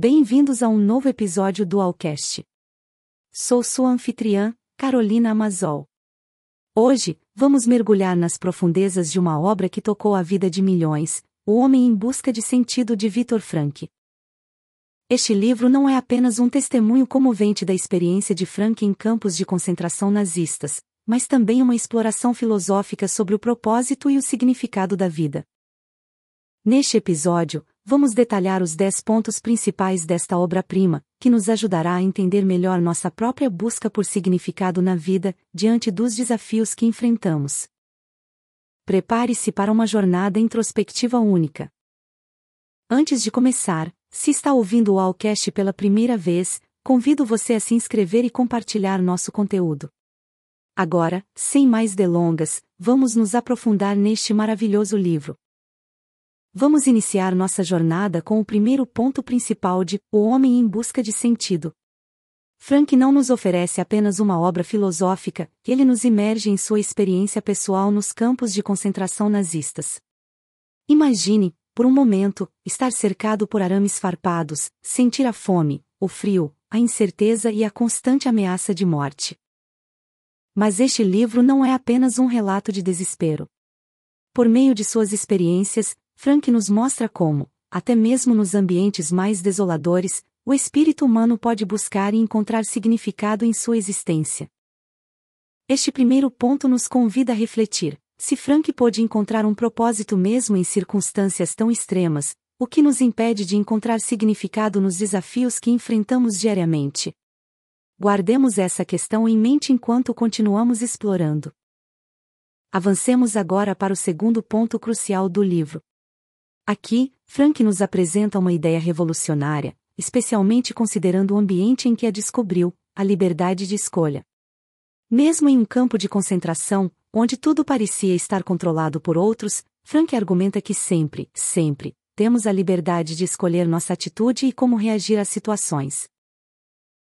Bem-vindos a um novo episódio do Alcast. Sou sua anfitriã, Carolina Amazol. Hoje, vamos mergulhar nas profundezas de uma obra que tocou a vida de milhões, O Homem em Busca de Sentido de Viktor Frankl. Este livro não é apenas um testemunho comovente da experiência de Frank em campos de concentração nazistas, mas também uma exploração filosófica sobre o propósito e o significado da vida. Neste episódio, vamos detalhar os 10 pontos principais desta obra-prima, que nos ajudará a entender melhor nossa própria busca por significado na vida, diante dos desafios que enfrentamos. Prepare-se para uma jornada introspectiva única. Antes de começar, se está ouvindo o Alcast pela primeira vez, convido você a se inscrever e compartilhar nosso conteúdo. Agora, sem mais delongas, vamos nos aprofundar neste maravilhoso livro. Vamos iniciar nossa jornada com o primeiro ponto principal de O Homem em Busca de Sentido. Frank não nos oferece apenas uma obra filosófica, ele nos imerge em sua experiência pessoal nos campos de concentração nazistas. Imagine, por um momento, estar cercado por arames farpados, sentir a fome, o frio, a incerteza e a constante ameaça de morte. Mas este livro não é apenas um relato de desespero. Por meio de suas experiências, Frank nos mostra como, até mesmo nos ambientes mais desoladores, o espírito humano pode buscar e encontrar significado em sua existência. Este primeiro ponto nos convida a refletir: se Frank pôde encontrar um propósito mesmo em circunstâncias tão extremas, o que nos impede de encontrar significado nos desafios que enfrentamos diariamente? Guardemos essa questão em mente enquanto continuamos explorando. Avancemos agora para o segundo ponto crucial do livro. Aqui, Frank nos apresenta uma ideia revolucionária, especialmente considerando o ambiente em que a descobriu, a liberdade de escolha. Mesmo em um campo de concentração, onde tudo parecia estar controlado por outros, Frank argumenta que sempre, sempre, temos a liberdade de escolher nossa atitude e como reagir às situações.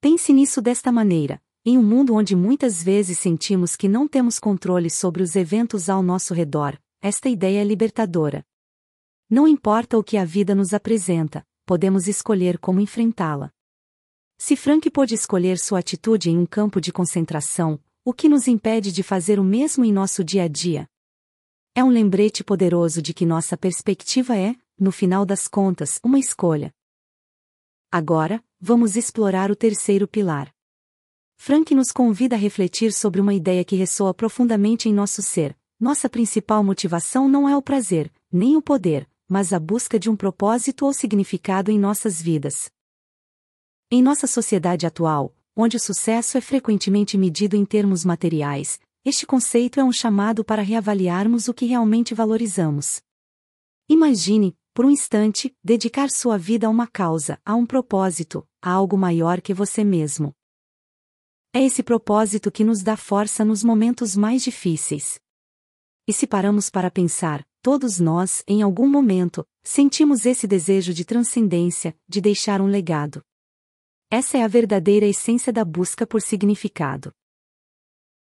Pense nisso desta maneira: em um mundo onde muitas vezes sentimos que não temos controle sobre os eventos ao nosso redor, esta ideia é libertadora. Não importa o que a vida nos apresenta, podemos escolher como enfrentá-la. Se Frank pôde escolher sua atitude em um campo de concentração, o que nos impede de fazer o mesmo em nosso dia a dia? É um lembrete poderoso de que nossa perspectiva é, no final das contas, uma escolha. Agora, vamos explorar o terceiro pilar. Frank nos convida a refletir sobre uma ideia que ressoa profundamente em nosso ser. Nossa principal motivação não é o prazer, nem o poder, mas a busca de um propósito ou significado em nossas vidas. Em nossa sociedade atual, onde o sucesso é frequentemente medido em termos materiais, este conceito é um chamado para reavaliarmos o que realmente valorizamos. Imagine, por um instante, dedicar sua vida a uma causa, a um propósito, a algo maior que você mesmo. É esse propósito que nos dá força nos momentos mais difíceis. E se paramos para pensar, todos nós, em algum momento, sentimos esse desejo de transcendência, de deixar um legado. Essa é a verdadeira essência da busca por significado.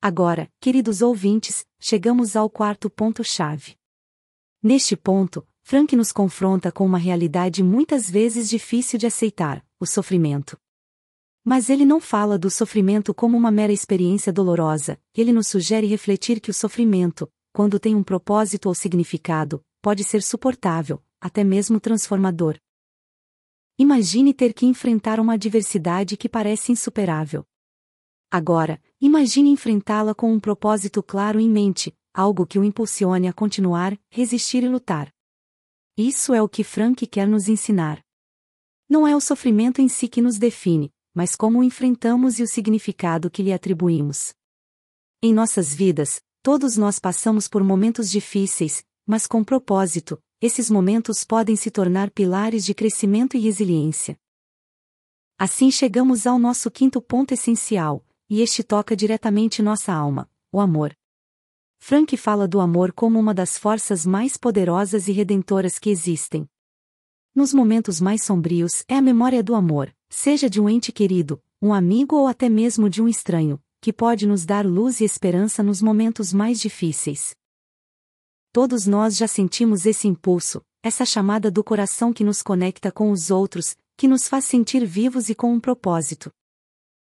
Agora, queridos ouvintes, chegamos ao quarto ponto-chave. Neste ponto, Frank nos confronta com uma realidade muitas vezes difícil de aceitar: o sofrimento. Mas ele não fala do sofrimento como uma mera experiência dolorosa, ele nos sugere refletir que o sofrimento, quando tem um propósito ou significado, pode ser suportável, até mesmo transformador. Imagine ter que enfrentar uma adversidade que parece insuperável. Agora, imagine enfrentá-la com um propósito claro em mente, algo que o impulsione a continuar, resistir e lutar. Isso é o que Frank quer nos ensinar. Não é o sofrimento em si que nos define, mas como o enfrentamos e o significado que lhe atribuímos. Em nossas vidas, Todos nós passamos por momentos difíceis, mas com propósito, esses momentos podem se tornar pilares de crescimento e resiliência. Assim chegamos ao nosso quinto ponto essencial, e este toca diretamente nossa alma: o amor. Frank fala do amor como uma das forças mais poderosas e redentoras que existem. Nos momentos mais sombrios é a memória do amor, seja de um ente querido, um amigo ou até mesmo de um estranho, que pode nos dar luz e esperança nos momentos mais difíceis. Todos nós já sentimos esse impulso, essa chamada do coração que nos conecta com os outros, que nos faz sentir vivos e com um propósito.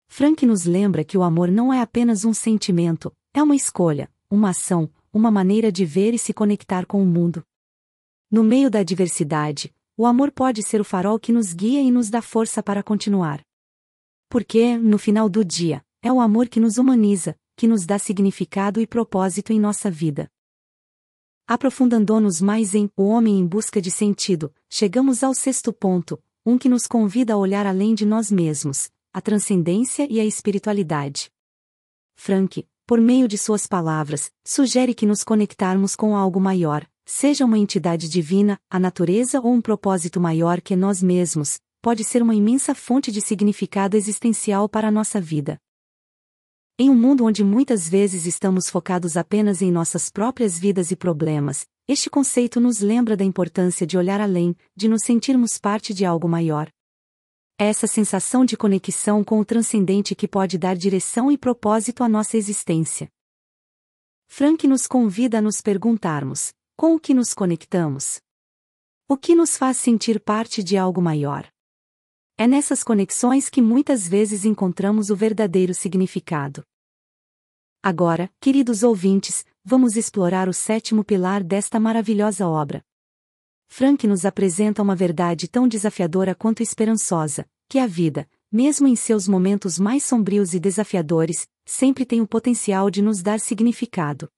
Frank nos lembra que o amor não é apenas um sentimento, é uma escolha, uma ação, uma maneira de ver e se conectar com o mundo. No meio da adversidade, o amor pode ser o farol que nos guia e nos dá força para continuar. Porque, no final do dia, é o amor que nos humaniza, que nos dá significado e propósito em nossa vida. Aprofundando-nos mais em O Homem em Busca de Sentido, chegamos ao sexto ponto, um que nos convida a olhar além de nós mesmos, a transcendência e a espiritualidade. Frank, por meio de suas palavras, sugere que nos conectarmos com algo maior, seja uma entidade divina, a natureza ou um propósito maior que nós mesmos, pode ser uma imensa fonte de significado existencial para a nossa vida. Em um mundo onde muitas vezes estamos focados apenas em nossas próprias vidas e problemas, este conceito nos lembra da importância de olhar além, de nos sentirmos parte de algo maior. É essa sensação de conexão com o transcendente que pode dar direção e propósito à nossa existência. Frank nos convida a nos perguntarmos: com o que nos conectamos? O que nos faz sentir parte de algo maior? É nessas conexões que muitas vezes encontramos o verdadeiro significado. Agora, queridos ouvintes, vamos explorar o sétimo pilar desta maravilhosa obra. Frank nos apresenta uma verdade tão desafiadora quanto esperançosa, que a vida, mesmo em seus momentos mais sombrios e desafiadores, sempre tem o potencial de nos dar significado.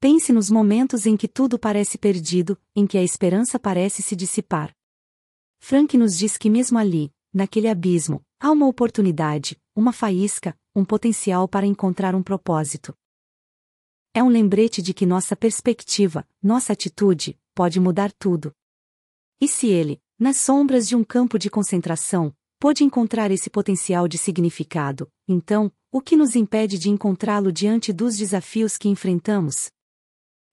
Pense nos momentos em que tudo parece perdido, em que a esperança parece se dissipar. Frank nos diz que mesmo ali, naquele abismo, há uma oportunidade, uma faísca, um potencial para encontrar um propósito. É um lembrete de que nossa perspectiva, nossa atitude, pode mudar tudo. E se ele, nas sombras de um campo de concentração, pôde encontrar esse potencial de significado, então, o que nos impede de encontrá-lo diante dos desafios que enfrentamos?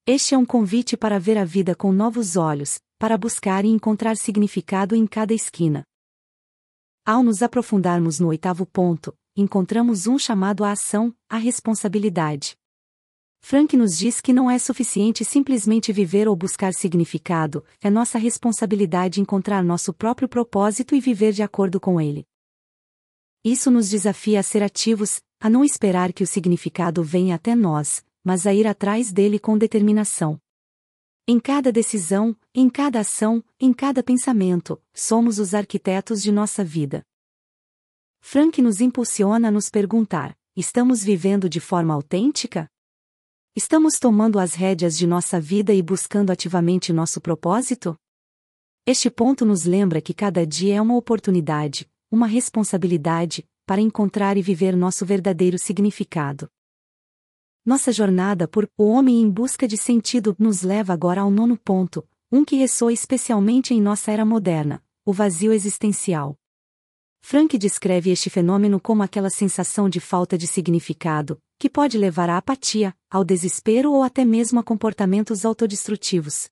Este é um convite para ver a vida com novos olhos, para buscar e encontrar significado em cada esquina. Ao nos aprofundarmos no oitavo ponto, encontramos um chamado à ação, à responsabilidade. Frank nos diz que não é suficiente simplesmente viver ou buscar significado, é nossa responsabilidade encontrar nosso próprio propósito e viver de acordo com ele. Isso nos desafia a ser ativos, a não esperar que o significado venha até nós, mas a ir atrás dele com determinação. Em cada decisão, em cada ação, em cada pensamento, somos os arquitetos de nossa vida. Frank nos impulsiona a nos perguntar: estamos vivendo de forma autêntica? Estamos tomando as rédeas de nossa vida e buscando ativamente nosso propósito? Este ponto nos lembra que cada dia é uma oportunidade, uma responsabilidade, para encontrar e viver nosso verdadeiro significado. Nossa jornada por O Homem em Busca de Sentido nos leva agora ao nono ponto, um que ressoa especialmente em nossa era moderna: o vazio existencial. Frank descreve este fenômeno como aquela sensação de falta de significado, que pode levar à apatia, ao desespero ou até mesmo a comportamentos autodestrutivos.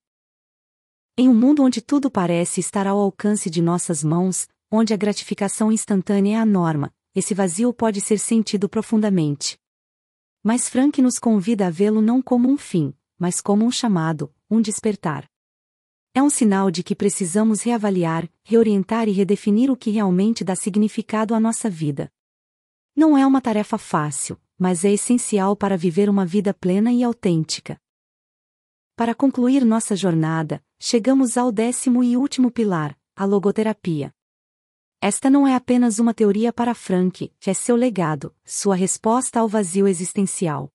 Em um mundo onde tudo parece estar ao alcance de nossas mãos, onde a gratificação instantânea é a norma, esse vazio pode ser sentido profundamente. Mas Frank nos convida a vê-lo não como um fim, mas como um chamado, um despertar. É um sinal de que precisamos reavaliar, reorientar e redefinir o que realmente dá significado à nossa vida. Não é uma tarefa fácil, mas é essencial para viver uma vida plena e autêntica. Para concluir nossa jornada, chegamos ao décimo e último pilar, a logoterapia. Esta não é apenas uma teoria para Frank, é seu legado, sua resposta ao vazio existencial.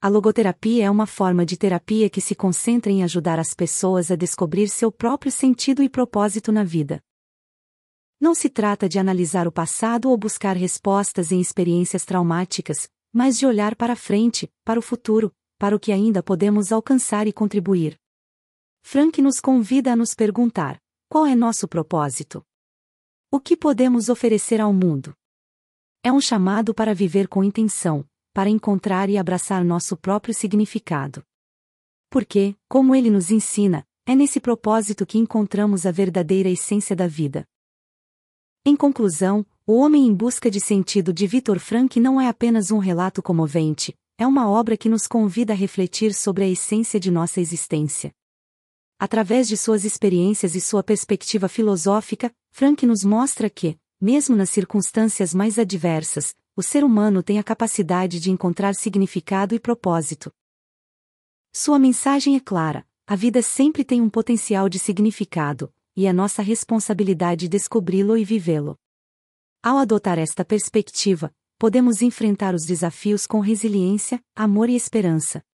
A logoterapia é uma forma de terapia que se concentra em ajudar as pessoas a descobrir seu próprio sentido e propósito na vida. Não se trata de analisar o passado ou buscar respostas em experiências traumáticas, mas de olhar para frente, para o futuro, para o que ainda podemos alcançar e contribuir. Frank nos convida a nos perguntar: qual é nosso propósito? O que podemos oferecer ao mundo? É um chamado para viver com intenção, para encontrar e abraçar nosso próprio significado. Porque, como ele nos ensina, é nesse propósito que encontramos a verdadeira essência da vida. Em conclusão, O Homem em Busca de Sentido de Victor Frank não é apenas um relato comovente, é uma obra que nos convida a refletir sobre a essência de nossa existência. Através de suas experiências e sua perspectiva filosófica, Frank nos mostra que, mesmo nas circunstâncias mais adversas, o ser humano tem a capacidade de encontrar significado e propósito. Sua mensagem é clara: a vida sempre tem um potencial de significado, e é nossa responsabilidade descobri-lo e vivê-lo. Ao adotar esta perspectiva, podemos enfrentar os desafios com resiliência, amor e esperança.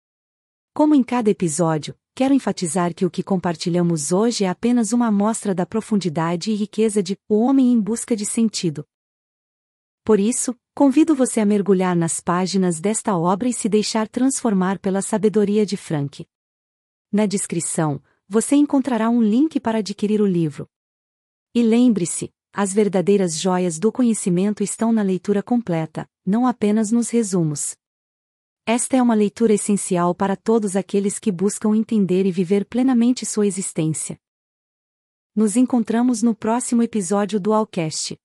Como em cada episódio, quero enfatizar que o que compartilhamos hoje é apenas uma amostra da profundidade e riqueza de O Homem em Busca de Sentido. Por isso, convido você a mergulhar nas páginas desta obra e se deixar transformar pela sabedoria de Frank. Na descrição, você encontrará um link para adquirir o livro. E lembre-se, as verdadeiras joias do conhecimento estão na leitura completa, não apenas nos resumos. Esta é uma leitura essencial para todos aqueles que buscam entender e viver plenamente sua existência. Nos encontramos no próximo episódio do Alcast.